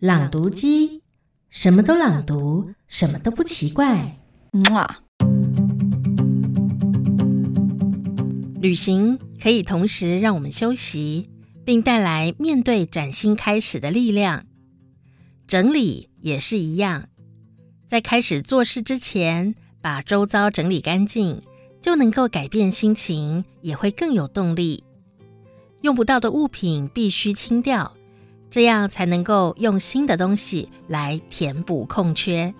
朗读机，什么都朗读，什么都不奇怪。哇！旅行可以同时让我们休息，并带来面对崭新开始的力量。整理也是一样，在开始做事之前，把周遭整理干净，就能够改变心情，也会更有动力。用不到的物品必须清掉。这样才能够用新的东西来填补空缺。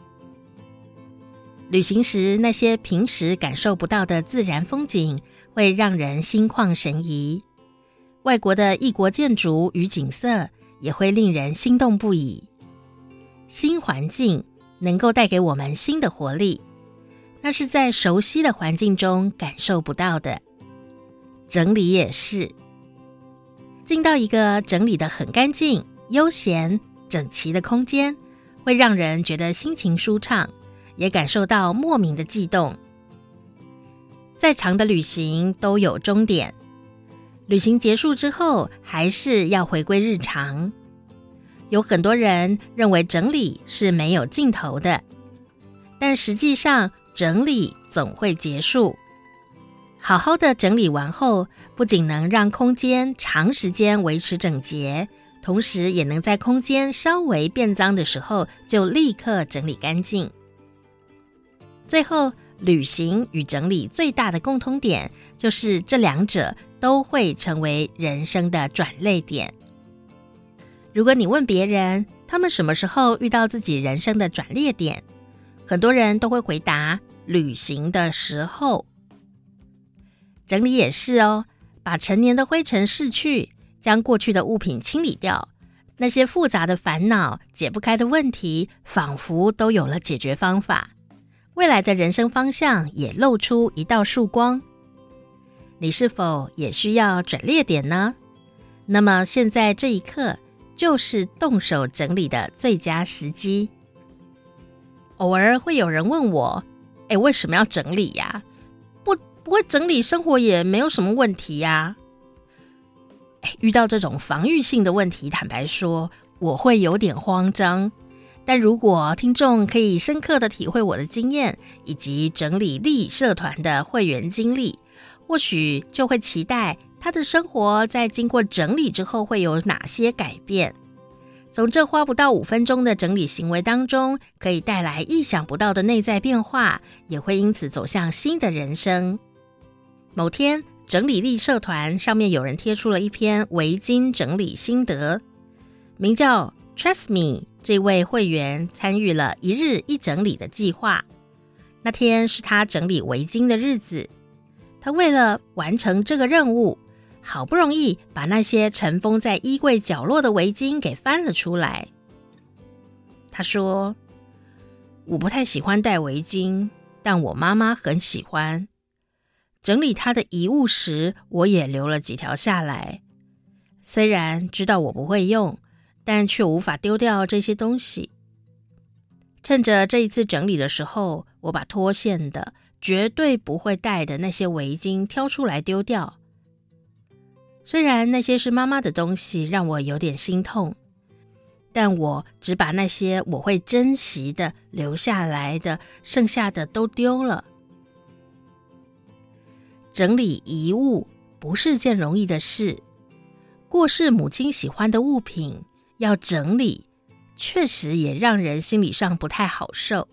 旅行时，那些平时感受不到的自然风景，会让人心旷神怡；外国的异国建筑与景色，也会令人心动不已。新环境能够带给我们新的活力，那是在熟悉的环境中感受不到的。整理也是。进到一个整理的很干净、悠闲、整齐的空间，会让人觉得心情舒畅，也感受到莫名的悸动。再长的旅行都有终点，旅行结束之后，还是要回归日常。有很多人认为整理是没有尽头的，但实际上整理总会结束。好好的整理完后，不仅能让空间长时间维持整洁，同时也能在空间稍微变脏的时候就立刻整理干净。最后，旅行与整理最大的共通点就是这两者都会成为人生的转捩点。如果你问别人，他们什么时候遇到自己人生的转捩点，很多人都会回答：旅行的时候。整理也是哦，把陈年的灰尘拭去，将过去的物品清理掉，那些复杂的烦恼、解不开的问题，仿佛都有了解决方法。未来的人生方向也露出一道曙光。你是否也需要转捩点呢？那么现在这一刻就是动手整理的最佳时机。偶尔会有人问我：“哎，为什么要整理呀？”不会整理，生活也没有什么问题呀。哎，遇到这种防御性的问题，坦白说，我会有点慌张。但如果听众可以深刻的体会我的经验，以及整理力社团的会员经历，或许就会期待他的生活在经过整理之后会有哪些改变。从这花不到五分钟的整理行为当中，可以带来意想不到的内在变化，也会因此走向新的人生。某天，整理力社团上面有人贴出了一篇围巾整理心得，名叫 “Trust Me”。这位会员参与了一日一整理的计划。那天是他整理围巾的日子，他为了完成这个任务，好不容易把那些尘封在衣柜角落的围巾给翻了出来。他说：“我不太喜欢戴围巾，但我妈妈很喜欢。”整理他的遗物时，我也留了几条下来。虽然知道我不会用，但却无法丢掉这些东西。趁着这一次整理的时候，我把脱线的、绝对不会戴的那些围巾挑出来丢掉。虽然那些是妈妈的东西，让我有点心痛，但我只把那些我会珍惜的留下来的，剩下的都丢了。整理遗物不是件容易的事，过世母亲喜欢的物品要整理，确实也让人心理上不太好受。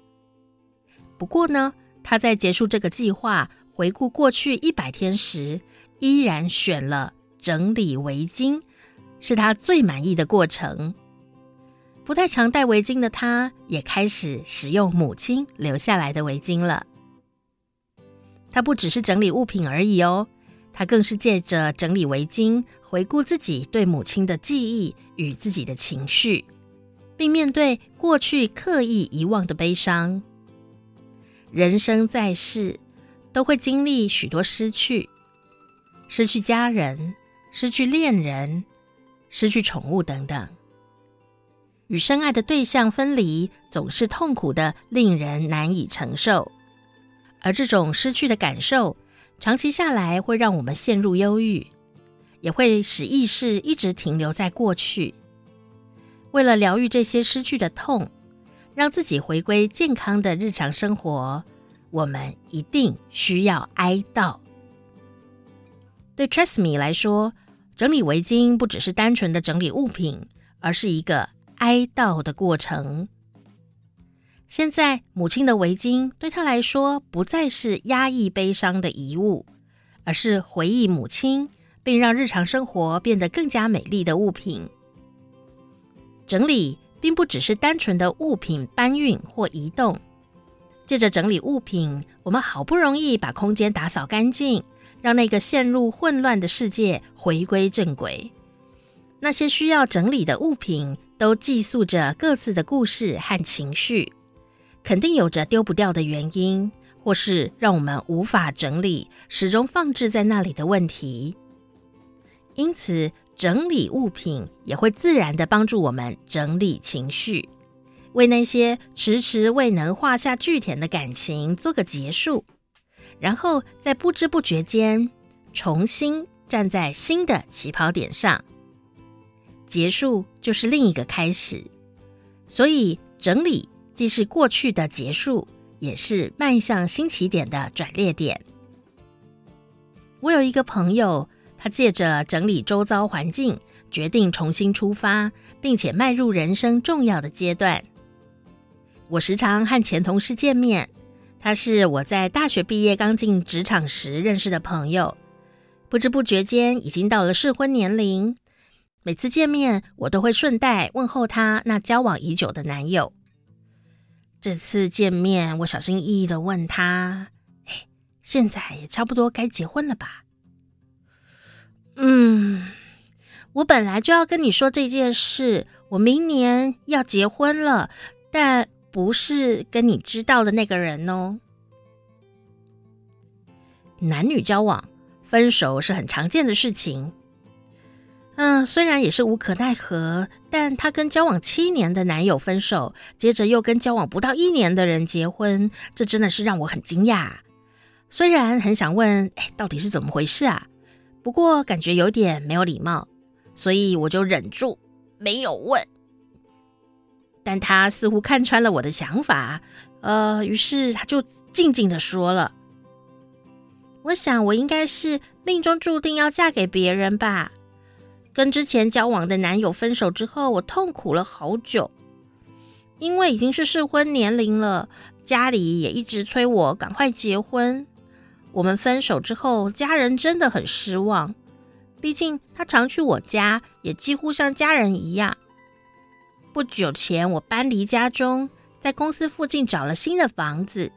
不过呢，他在结束这个计划、回顾过去一百天时，依然选了整理围巾，是他最满意的过程。不太常戴围巾的他，也开始使用母亲留下来的围巾了。他不只是整理物品而已哦，他更是借着整理围巾，回顾自己对母亲的记忆与自己的情绪，并面对过去刻意遗忘的悲伤。人生在世，都会经历许多失去，失去家人，失去恋人，失去宠物等等。与深爱的对象分离，总是痛苦的，令人难以承受。而这种失去的感受，长期下来会让我们陷入忧郁，也会使意识一直停留在过去。为了疗愈这些失去的痛，让自己回归健康的日常生活，我们一定需要哀悼。对 Tresemme 来说，整理围巾不只是单纯的整理物品，而是一个哀悼的过程。现在，母亲的围巾对她来说不再是压抑悲伤的遗物，而是回忆母亲，并让日常生活变得更加美丽的物品。整理并不只是单纯的物品搬运或移动。借着整理物品，我们好不容易把空间打扫干净，让那个陷入混乱的世界回归正轨。那些需要整理的物品，都寄宿着各自的故事和情绪，肯定有着丢不掉的原因，或是让我们无法整理、始终放置在那里的问题。因此，整理物品也会自然地帮助我们整理情绪。为那些迟迟未能画下句点的感情做个结束，然后在不知不觉间重新站在新的起跑点上。结束就是另一个开始，所以整理既是过去的结束，也是迈向新起点的转捩点。我有一个朋友，他借着整理周遭环境，决定重新出发，并且迈入人生重要的阶段。我时常和前同事见面，他是我在大学毕业刚进职场时认识的朋友，不知不觉间已经到了适婚年龄。每次见面，我都会顺带问候他那交往已久的男友。这次见面，我小心翼翼的问他：“哎，现在也差不多该结婚了吧？”“嗯，我本来就要跟你说这件事，我明年要结婚了，但……”不是跟你知道的那个人哦。男女交往分手是很常见的事情。嗯，虽然也是无可奈何，但她跟交往七年的男友分手，接着又跟交往不到一年的人结婚，这真的是让我很惊讶。虽然很想问，哎，到底是怎么回事啊？不过感觉有点没有礼貌，所以我就忍住没有问。但他似乎看穿了我的想法，呃，于是他就静静的说了：“我想我应该是命中注定要嫁给别人吧。跟之前交往的男友分手之后，我痛苦了好久，因为已经是适婚年龄了，家里也一直催我赶快结婚。我们分手之后，家人真的很失望，毕竟他常去我家，也几乎像家人一样。”不久前，我搬离家中，在公司附近找了新的房子。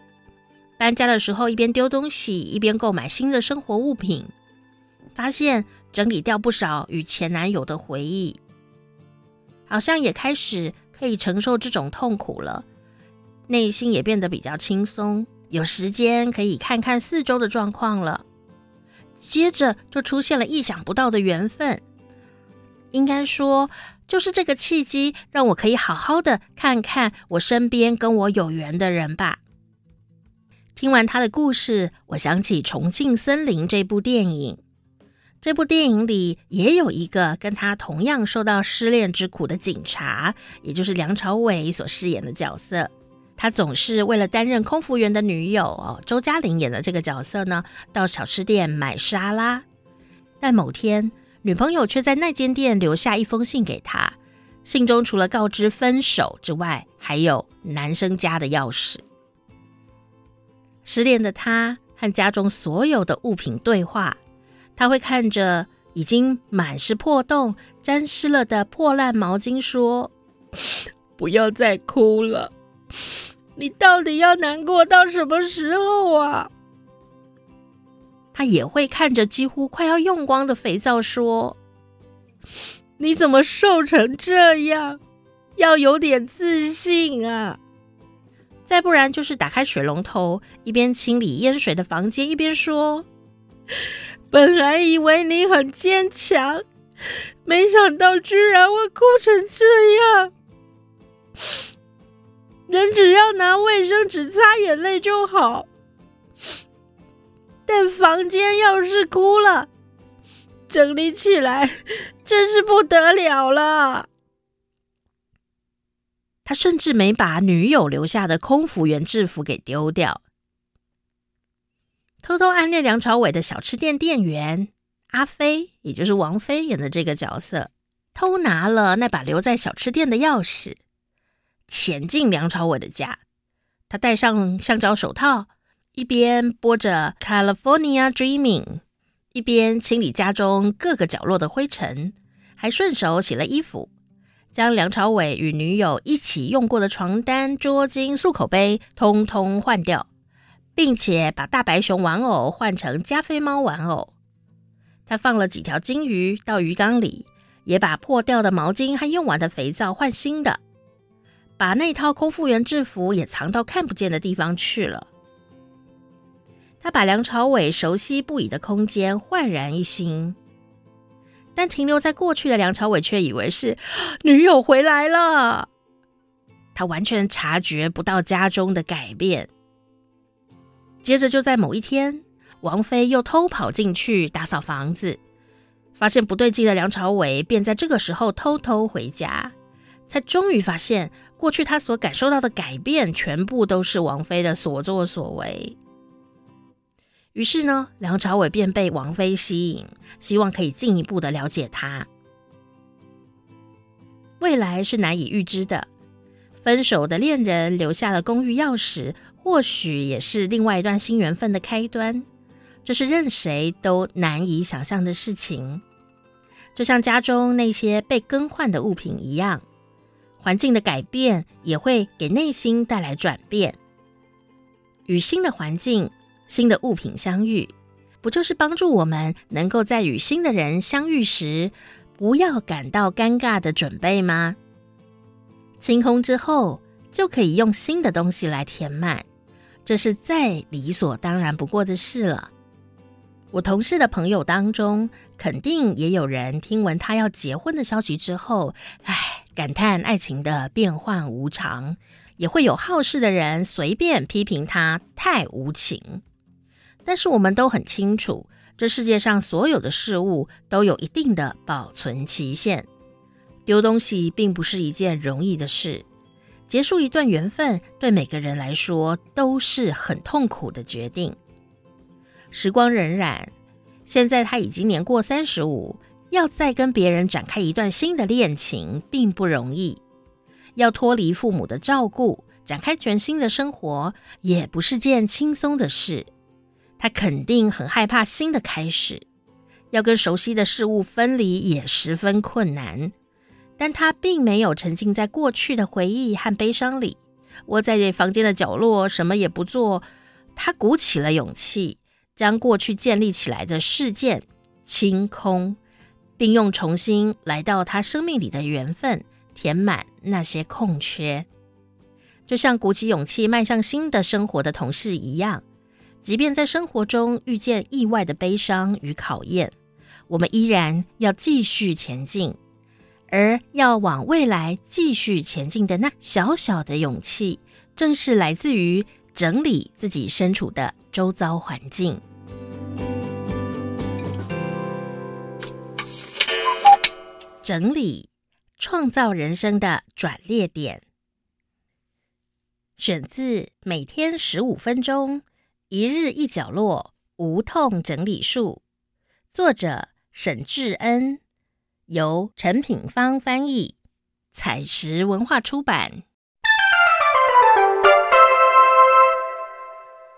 搬家的时候，一边丢东西，一边购买新的生活物品，发现整理掉不少与前男友的回忆，好像也开始可以承受这种痛苦了，内心也变得比较轻松，有时间可以看看四周的状况了。接着就出现了意想不到的缘分，应该说。就是这个契机，让我可以好好的看看我身边跟我有缘的人吧。听完他的故事，我想起《重庆森林》这部电影。这部电影里也有一个跟他同样受到失恋之苦的警察，也就是梁朝伟所饰演的角色。他总是为了担任空服员的女友哦，周嘉玲演的这个角色呢，到小吃店买沙拉。但某天，女朋友却在那间店留下一封信给他，信中除了告知分手之外，还有男生家的钥匙。失恋的他和家中所有的物品对话，他会看着已经满是破洞、沾湿了的破烂毛巾说：“ 不要再哭了，你到底要难过到什么时候啊？”他也会看着几乎快要用光的肥皂说：“你怎么瘦成这样？要有点自信啊！再不然就是打开水龙头，一边清理淹水的房间，一边说：本来以为你很坚强，没想到居然会哭成这样。人只要拿卫生纸擦眼泪就好。”但房间要是哭了，整理起来真是不得了了。他甚至没把女友留下的空服员制服给丢掉。偷偷暗恋梁朝伟的小吃店店员阿飞，也就是王菲演的这个角色，偷拿了那把留在小吃店的钥匙，潜进梁朝伟的家。他戴上橡胶手套，一边播着《California Dreaming》，一边清理家中各个角落的灰尘，还顺手洗了衣服，将梁朝伟与女友一起用过的床单、桌巾、漱口杯通通换掉。并且把大白熊玩偶换成加菲猫玩偶，他放了几条金鱼到鱼缸里，也把破掉的毛巾和用完的肥皂换新的，把那套空腹员制服也藏到看不见的地方去了。他把梁朝伟熟悉不已的空间焕然一新，但停留在过去的梁朝伟却以为是女友回来了，他完全察觉不到家中的改变。接着就在某一天，王菲又偷跑进去打扫房子，发现不对劲的梁朝伟便在这个时候偷偷回家，才终于发现过去他所感受到的改变，全部都是王菲的所作所为。于是呢，梁朝伟便被王菲吸引，希望可以进一步的了解她。未来是难以预知的，分手的恋人留下了公寓钥匙。或许也是另外一段新缘分的开端，这是任谁都难以想象的事情。就像家中那些被更换的物品一样，环境的改变也会给内心带来转变。与新的环境、新的物品相遇，不就是帮助我们能够在与新的人相遇时，不要感到尴尬的准备吗？清空之后，就可以用新的东西来填满。这是再理所当然不过的事了。我同事的朋友当中，肯定也有人听闻他要结婚的消息之后，唉，感叹爱情的变幻无常；也会有好事的人随便批评他太无情。但是我们都很清楚，这世界上所有的事物都有一定的保存期限，丢东西并不是一件容易的事。结束一段缘分，对每个人来说都是很痛苦的决定。时光荏苒，现在他已经年过三十五，要再跟别人展开一段新的恋情，并不容易。要脱离父母的照顾，展开全新的生活，也不是件轻松的事。他肯定很害怕新的开始，要跟熟悉的事物分离，也十分困难。但他并没有沉浸在过去的回忆和悲伤里，窝在房间的角落，什么也不做。他鼓起了勇气，将过去建立起来的事件清空，并用重新来到他生命里的缘分填满那些空缺。就像鼓起勇气迈向新的生活的同事一样，即便在生活中遇见意外的悲伤与考验，我们依然要继续前进。而要往未来继续前进的那小小的勇气，正是来自于整理自己身处的周遭环境，整理创造人生的转捩点。选自《每天十五分钟，一日一角落，无痛整理术》，作者沈志恩。由陈品芳翻译，采石文化出版。